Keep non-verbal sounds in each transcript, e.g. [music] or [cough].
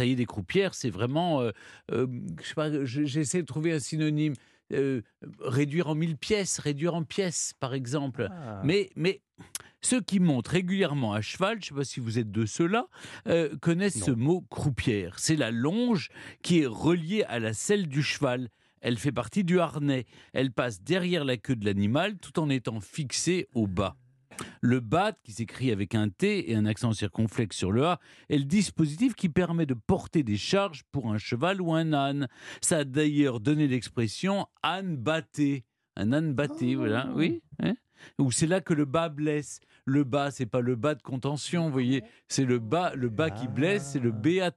tailler des croupières, c'est vraiment, euh, euh, je sais pas, je- j'essaie de trouver un synonyme. Euh, réduire en mille pièces, réduire en pièces, par exemple. Ah. Mais, mais ceux qui montent régulièrement à cheval, je ne sais pas si vous êtes de ceux-là, euh, connaissent ce mot croupière. C'est la longe qui est reliée à la selle du cheval. Elle fait partie du harnais. Elle passe derrière la queue de l'animal tout en étant fixée au bas. Le bat, qui s'écrit avec un T et un accent circonflexe sur le A, est le dispositif qui permet de porter des charges pour un cheval ou un âne. Ça a d'ailleurs donné l'expression âne batté. Un âne batté, voilà, oui. hein ou c'est là que le bas blesse. Le bas, c'est pas le bas de contention, vous voyez. C'est le bas, le bas qui blesse, c'est le BAT.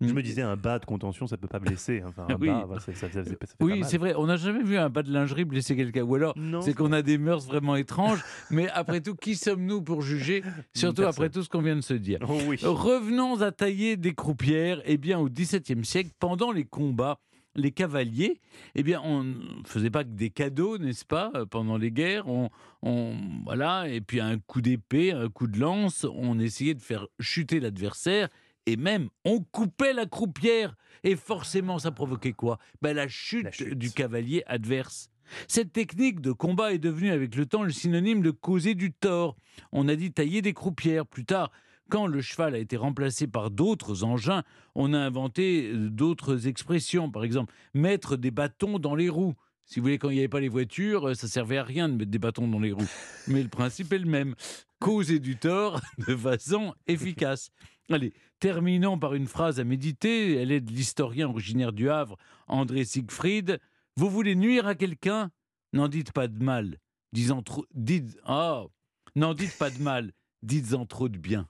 Je me disais, un bas de contention, ça peut pas blesser. Enfin, un [laughs] Oui. bas, ça, ça- ça- Oui, c'est vrai. On n'a jamais vu un bas de lingerie blesser quelqu'un. Ou alors, c'est qu'on a des mœurs vraiment étranges. [laughs] Mais après tout, qui sommes-nous pour juger Surtout après tout ce qu'on vient de se dire? Oh oui. Revenons à tailler des croupières. Eh bien, au XVIIe siècle, pendant les combats, les cavaliers, eh bien, on ne faisait pas que des cadeaux, n'est-ce pas, euh, pendant les guerres? On, on- voilà, et puis un coup d'épée, un coup de lance, on essayait de faire chuter l'adversaire. Et même, on coupait la croupière. Et forcément, ça provoquait quoi? Ben, la, chute La chute. du cavalier adverse. Cette technique de combat est devenue avec le temps le synonyme de causer du tort. On a dit tailler des croupières. Plus tard, quand le cheval a été remplacé par d'autres engins, on a inventé euh, d'autres expressions. Par exemple, mettre des bâtons dans les roues. Si vous voulez, quand il n'y avait pas les voitures, euh, ça servait à rien de mettre des bâtons dans les roues. Mais le principe est le même. Causer du [laughs] tort de façon efficace. Allez, terminons par une phrase à méditer. Elle est de l'historien originaire du Havre, André Siegfried. Vous voulez nuire à quelqu'un? N'en dites pas de mal. Dites. Ah N'en dites pas de mal. Dites-en trop de bien.